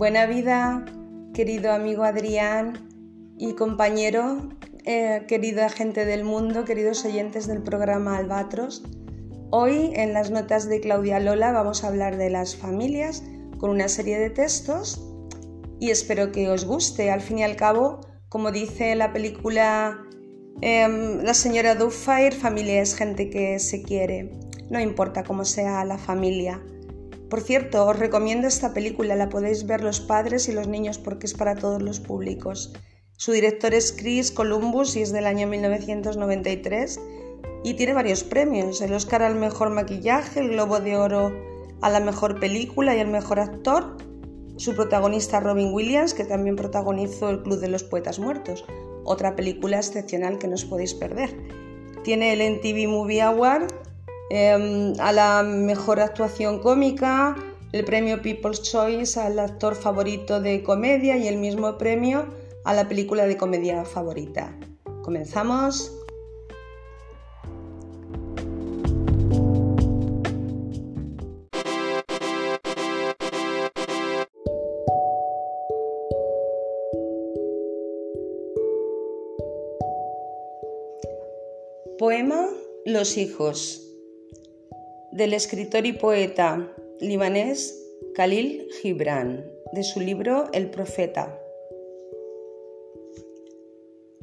Buena vida, querido amigo Adrián y compañero, eh, querida gente del mundo, queridos oyentes del programa Albatros. Hoy en las notas de Claudia Lola vamos a hablar de las familias con una serie de textos y espero que os guste. Al fin y al cabo, como dice la película em, La señora Doubtfire, familia es gente que se quiere, no importa cómo sea la familia. Por cierto, os recomiendo esta película, la podéis ver los padres y los niños porque es para todos los públicos. Su director es Chris Columbus y es del año 1993 y tiene varios premios, el Oscar al mejor maquillaje, el Globo de Oro a la mejor película y al mejor actor su protagonista Robin Williams, que también protagonizó El Club de los Poetas Muertos, otra película excepcional que no os podéis perder. Tiene el MTV Movie Award em, a la mejor actuación cómica, el premio People's Choice al actor favorito de comedia y el mismo premio a la película de comedia favorita. Comenzamos. Poema Los hijos del escritor y poeta libanés Khalil Gibran, de su libro El Profeta.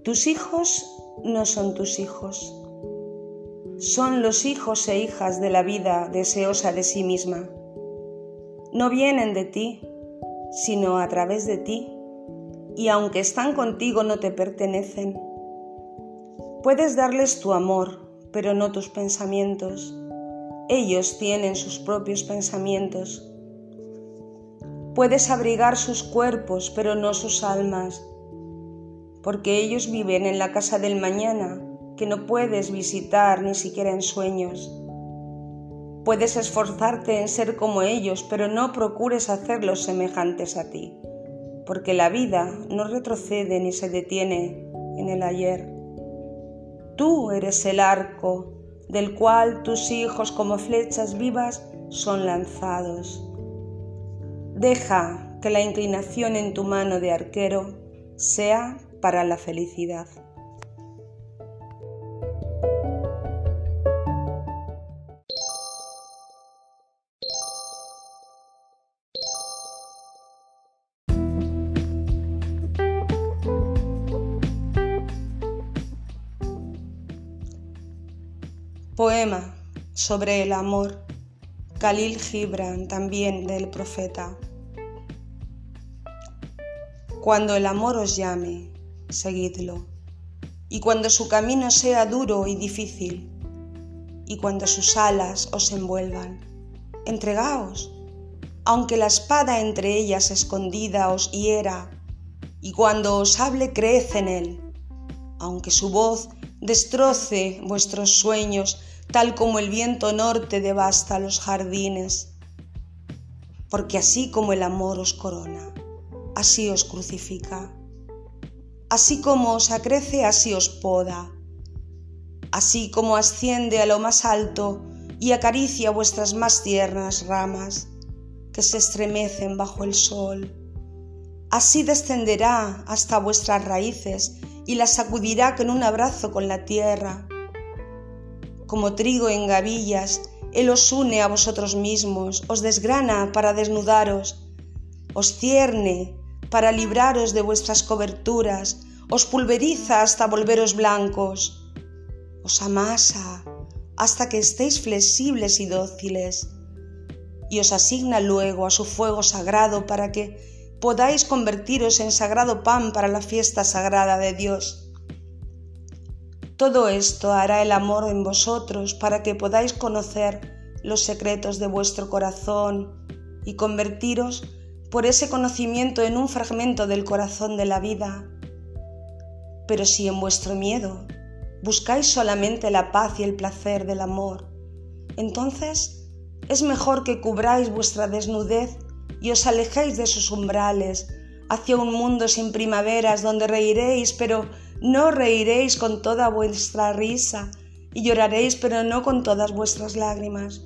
Tus hijos no son tus hijos, son los hijos e hijas de la vida deseosa de sí misma. No vienen de ti, sino a través de ti, y aunque están contigo no te pertenecen Puedes darles tu amor, pero no tus pensamientos. Ellos tienen sus propios pensamientos. Puedes abrigar sus cuerpos, pero no sus almas, porque ellos viven en la casa del mañana, que no puedes visitar ni siquiera en sueños. Puedes esforzarte en ser como ellos, pero no procures hacerlos semejantes a ti, porque la vida no retrocede ni se detiene en el ayer. Tú eres el arco del cual tus hijos como flechas vivas son lanzados. Deja que la inclinación en tu mano de arquero sea para la felicidad. Sobre el amor. Khalil Gibran, también del profeta. Cuando el amor os llame, seguidlo. Y cuando su camino sea duro y difícil, y cuando sus alas os envuelvan, entregaos, aunque la espada entre ellas escondida os hiera, y cuando os hable creed en él, aunque su voz destroce vuestros sueños tal como el viento norte devasta los jardines. Porque así como el amor os corona, así os crucifica. Así como os acrece, así os poda. Así como asciende a lo más alto y acaricia vuestras más tiernas ramas, que se estremecen bajo el sol. Así descenderá hasta vuestras raíces y las sacudirá con un abrazo con la tierra como trigo en gavillas, Él os une a vosotros mismos, os desgrana para desnudaros, os cierne para libraros de vuestras coberturas, os pulveriza hasta volveros blancos, os amasa hasta que estéis flexibles y dóciles, y os asigna luego a su fuego sagrado para que podáis convertiros en sagrado pan para la fiesta sagrada de Dios todo esto hará el amor en vosotros para que podáis conocer los secretos de vuestro corazón y convertiros por ese conocimiento en un fragmento del corazón de la vida. Pero si en vuestro miedo buscáis solamente la paz y el placer del amor, entonces es mejor que cubráis vuestra desnudez y os alejéis de sus umbrales hacia un mundo sin primaveras donde reiréis, pero no reiréis con toda vuestra risa y lloraréis, pero no con todas vuestras lágrimas.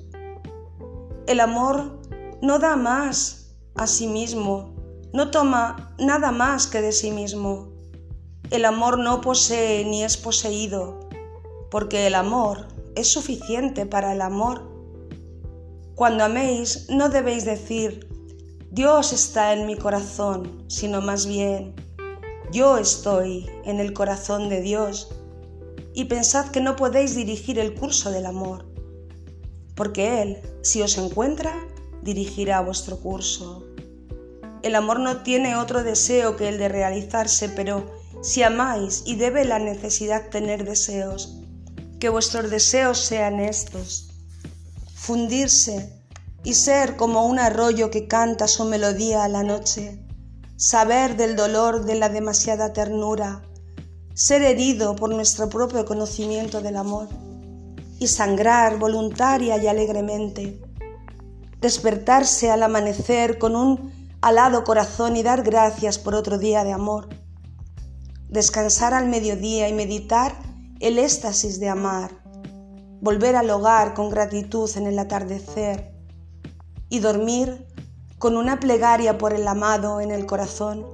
El amor no da más a sí mismo, no toma nada más que de sí mismo. El amor no posee ni es poseído, porque el amor es suficiente para el amor. Cuando améis no debéis decir, Dios está en mi corazón, sino más bien, yo estoy en el corazón de Dios. Y pensad que no podéis dirigir el curso del amor, porque Él, si os encuentra, dirigirá vuestro curso. El amor no tiene otro deseo que el de realizarse, pero si amáis y debe la necesidad tener deseos, que vuestros deseos sean estos, fundirse y ser como un arroyo que canta su melodía a la noche, saber del dolor de la demasiada ternura, ser herido por nuestro propio conocimiento del amor y sangrar voluntaria y alegremente, despertarse al amanecer con un alado corazón y dar gracias por otro día de amor, descansar al mediodía y meditar el éxtasis de amar, volver al hogar con gratitud en el atardecer, y dormir con una plegaria por el amado en el corazón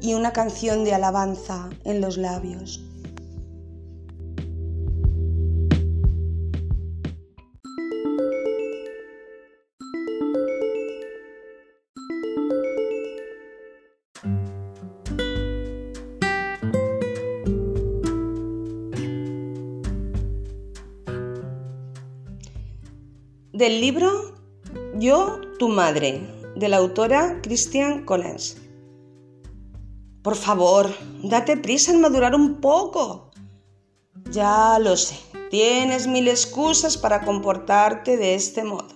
y una canción de alabanza en los labios. Del libro yo, tu madre, de la autora Christian Collins. Por favor, date prisa en madurar un poco. Ya lo sé, tienes mil excusas para comportarte de este modo.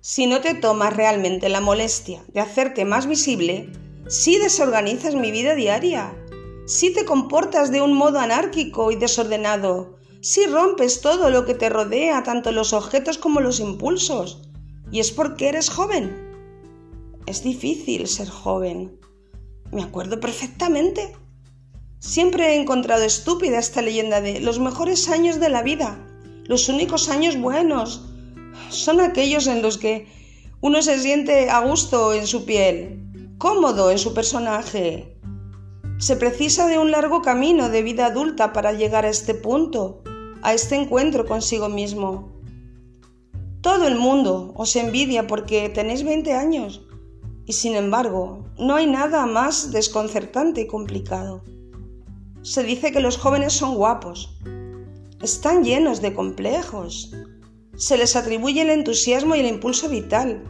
Si no te tomas realmente la molestia de hacerte más visible, si desorganizas mi vida diaria, si te comportas de un modo anárquico y desordenado, si rompes todo lo que te rodea, tanto los objetos como los impulsos, y es porque eres joven. Es difícil ser joven. Me acuerdo perfectamente. Siempre he encontrado estúpida esta leyenda de los mejores años de la vida, los únicos años buenos. Son aquellos en los que uno se siente a gusto en su piel, cómodo en su personaje. Se precisa de un largo camino de vida adulta para llegar a este punto, a este encuentro consigo mismo. Todo el mundo os envidia porque tenéis 20 años y sin embargo no hay nada más desconcertante y complicado. Se dice que los jóvenes son guapos, están llenos de complejos, se les atribuye el entusiasmo y el impulso vital,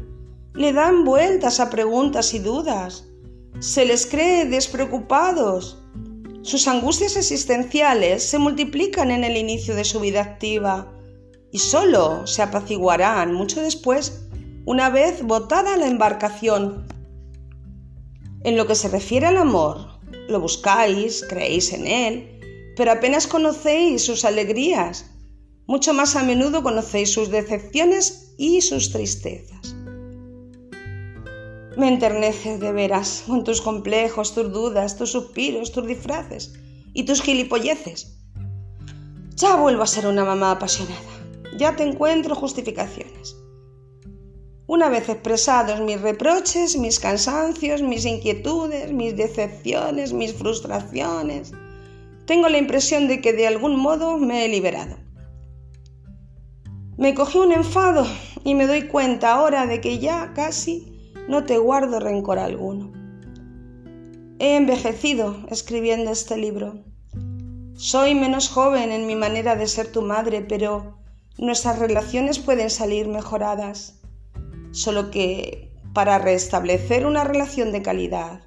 le dan vueltas a preguntas y dudas, se les cree despreocupados, sus angustias existenciales se multiplican en el inicio de su vida activa, y solo se apaciguarán mucho después, una vez botada la embarcación. En lo que se refiere al amor, lo buscáis, creéis en él, pero apenas conocéis sus alegrías, mucho más a menudo conocéis sus decepciones y sus tristezas. Me enterneces de veras con tus complejos, tus dudas, tus suspiros, tus disfraces y tus gilipolleces. Ya vuelvo a ser una mamá apasionada ya te encuentro justificaciones. Una vez expresados mis reproches, mis cansancios, mis inquietudes, mis decepciones, mis frustraciones, tengo la impresión de que de algún modo me he liberado. Me cogí un enfado y me doy cuenta ahora de que ya casi no te guardo rencor alguno. He envejecido escribiendo este libro. Soy menos joven en mi manera de ser tu madre, pero nuestras relaciones pueden salir mejoradas. Solo que para restablecer una relación de calidad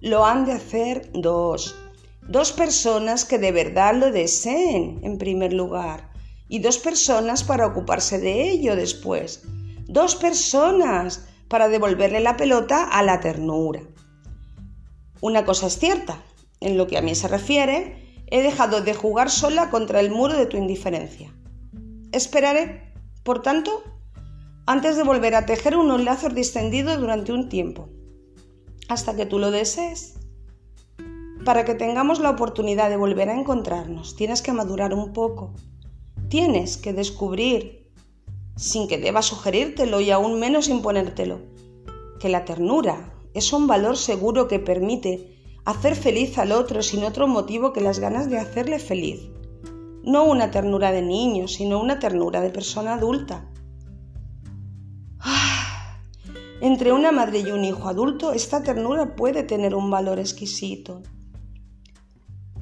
lo han de hacer dos. Dos personas que de verdad lo deseen en primer lugar y dos personas para ocuparse de ello después. Dos personas para devolverle la pelota a la ternura. Una cosa es cierta, en lo que a mí se refiere, he dejado de jugar sola contra el muro de tu indiferencia. Esperaré, por tanto, antes de volver a tejer unos lazos distendidos durante un tiempo, hasta que tú lo desees. Para que tengamos la oportunidad de volver a encontrarnos, tienes que madurar un poco. Tienes que descubrir, sin que deba sugerírtelo y aún menos imponértelo, que la ternura es un valor seguro que permite hacer feliz al otro sin otro motivo que las ganas de hacerle feliz. No una ternura de niño, sino una ternura de persona adulta. Entre una madre y un hijo adulto, esta ternura puede tener un valor exquisito.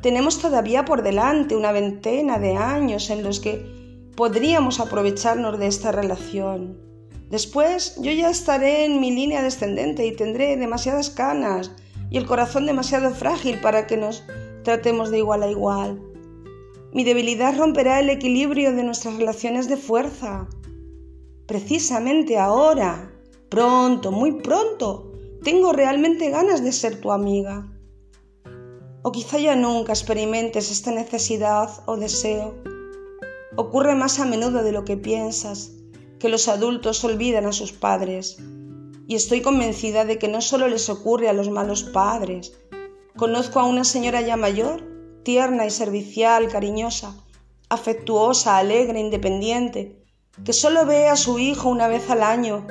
Tenemos todavía por delante una veintena de años en los que podríamos aprovecharnos de esta relación. Después yo ya estaré en mi línea descendente y tendré demasiadas canas y el corazón demasiado frágil para que nos tratemos de igual a igual. Mi debilidad romperá el equilibrio de nuestras relaciones de fuerza. Precisamente ahora, pronto, muy pronto, tengo realmente ganas de ser tu amiga. O quizá ya nunca experimentes esta necesidad o deseo. Ocurre más a menudo de lo que piensas, que los adultos olvidan a sus padres. Y estoy convencida de que no solo les ocurre a los malos padres. Conozco a una señora ya mayor tierna y servicial, cariñosa, afectuosa, alegre, independiente, que solo ve a su hijo una vez al año,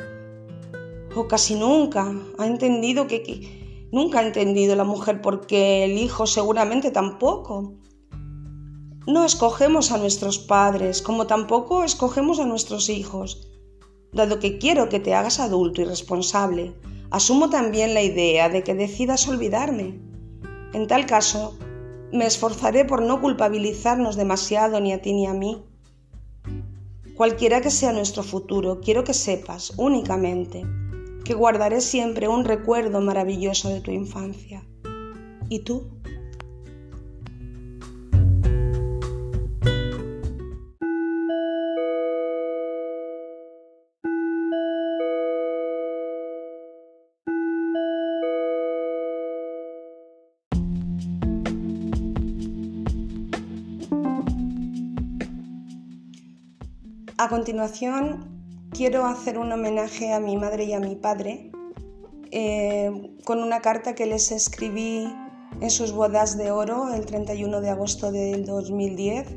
o casi nunca, ha entendido que, nunca ha entendido la mujer porque el hijo seguramente tampoco. No escogemos a nuestros padres, como tampoco escogemos a nuestros hijos. Dado que quiero que te hagas adulto y responsable, asumo también la idea de que decidas olvidarme. En tal caso, me esforzaré por no culpabilizarnos demasiado ni a ti ni a mí. Cualquiera que sea nuestro futuro, quiero que sepas únicamente que guardaré siempre un recuerdo maravilloso de tu infancia. ¿Y tú? A continuación, quiero hacer un homenaje a mi madre y a mi padre eh, con una carta que les escribí en sus bodas de oro el 31 de agosto del 2010.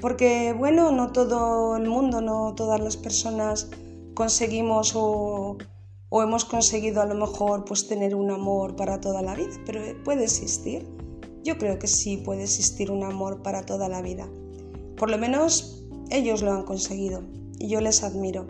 Porque, bueno, no todo el mundo, no todas las personas conseguimos o, o hemos conseguido a lo mejor pues tener un amor para toda la vida, pero puede existir. Yo creo que sí puede existir un amor para toda la vida. Por lo menos ellos lo han conseguido yo les admiro.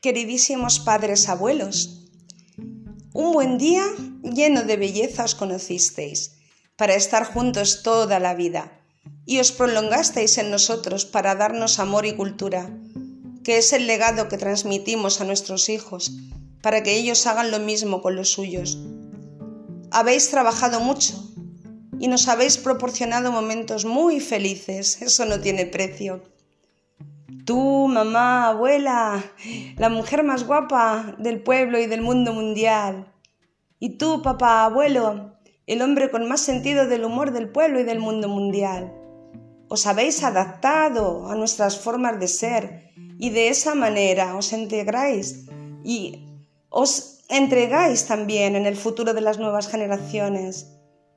Queridísimos padres abuelos, un buen día lleno de belleza os conocisteis, para estar juntos toda la vida y os prolongasteis en nosotros para darnos amor y cultura, que es el legado que transmitimos a nuestros hijos, para que ellos hagan lo mismo con los suyos. Habéis trabajado mucho y nos habéis proporcionado momentos muy felices, eso no tiene precio. Tú, mamá, abuela, la mujer más guapa del pueblo y del mundo mundial. Y tú, papá, abuelo, el hombre con más sentido del humor del pueblo y del mundo mundial os habéis adaptado a nuestras formas de ser y de esa manera os integráis y os entregáis también en el futuro de las nuevas generaciones.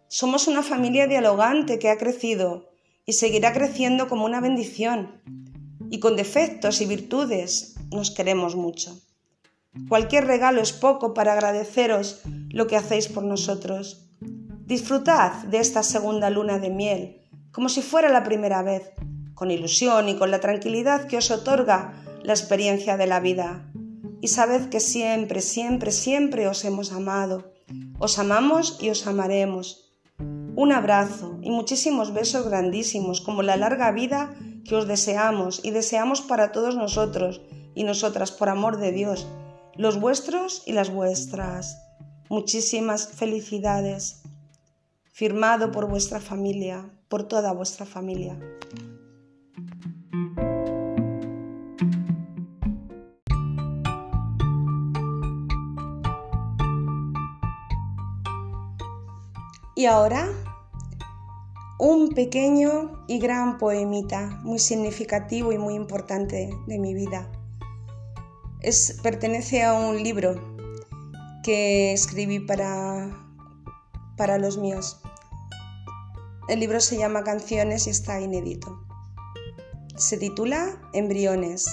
Somos una familia dialogante que ha crecido y seguirá creciendo como una bendición. Y con defectos y virtudes nos queremos mucho. Cualquier regalo es poco para agradeceros lo que hacéis por nosotros. Disfrutad de esta segunda luna de miel como si fuera la primera vez, con ilusión y con la tranquilidad que os otorga la experiencia de la vida. Y sabed que siempre, siempre, siempre os hemos amado. Os amamos y os amaremos. Un abrazo y muchísimos besos grandísimos, como la larga vida que os deseamos y deseamos para todos nosotros y nosotras por amor de Dios, los vuestros y las vuestras. Muchísimas felicidades. Firmado por vuestra familia, por toda vuestra familia. Y ahora, un pequeño y gran poemita, muy significativo y muy importante de mi vida. Es, pertenece a un libro que escribí para, para los míos. El libro se llama Canciones y está inédito. Se titula Embriones.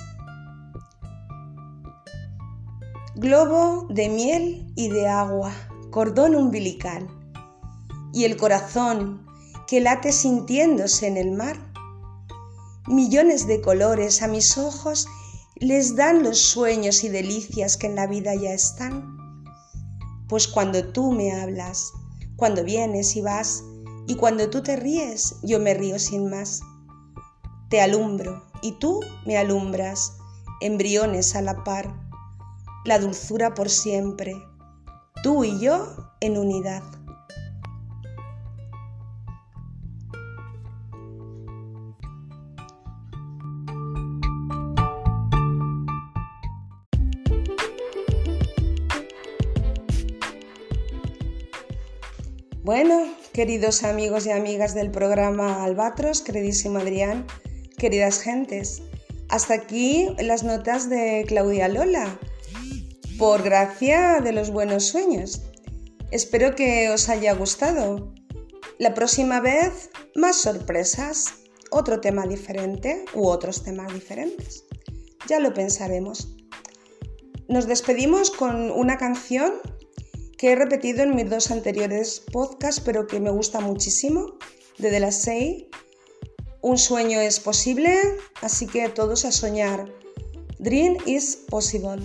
Globo de miel y de agua, cordón umbilical, y el corazón que late sintiéndose en el mar. Millones de colores a mis ojos les dan los sueños y delicias que en la vida ya están. Pues cuando tú me hablas, cuando vienes y vas, y cuando tú te ríes, yo me río sin más. Te alumbro y tú me alumbras, embriones a la par, la dulzura por siempre, tú y yo en unidad. Bueno, queridos amigos y amigas del programa Albatros, queridísimo Adrián, queridas gentes, hasta aquí las notas de Claudia Lola, por gracia de los buenos sueños. Espero que os haya gustado. La próxima vez, más sorpresas, otro tema diferente u otros temas diferentes. Ya lo pensaremos. Nos despedimos con una canción que he repetido en mis dos anteriores podcasts, pero que me gusta muchísimo, de De La Sei. Un sueño es posible, así que todos a soñar. Dream is possible.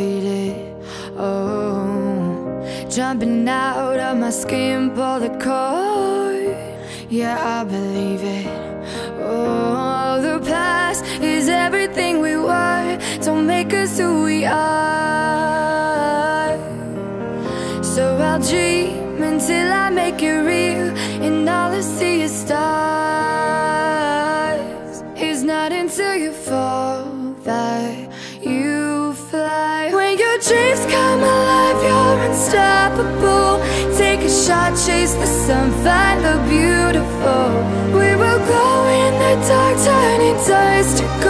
Undefeated. Oh, jumping out of my skin, pull the cord. Yeah, I believe it. Oh, the past is everything we were. Don't make us who we are. So I'll dream until I make it real, and all I see is stars. Come alive, you're unstoppable. Take a shot, chase the sun, find the beautiful. We will glow in the dark, turning dust to gold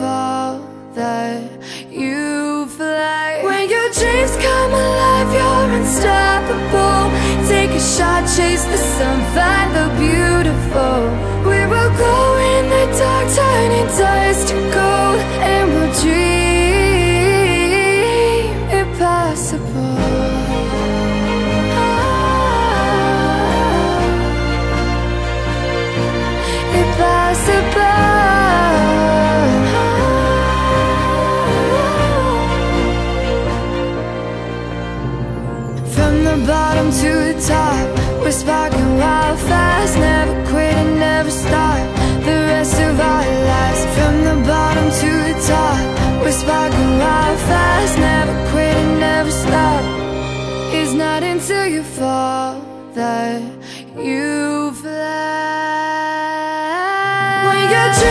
alive, you're unstoppable. Take a shot, chase the sun, find the beautiful. We will glow in the dark, turning dust to gold And we'll dream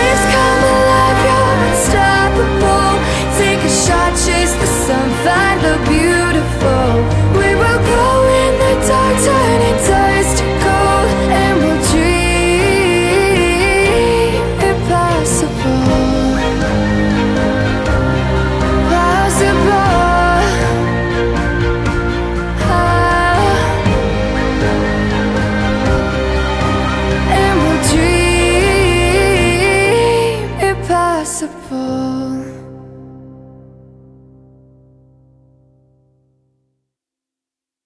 Please come alive, you're unstoppable.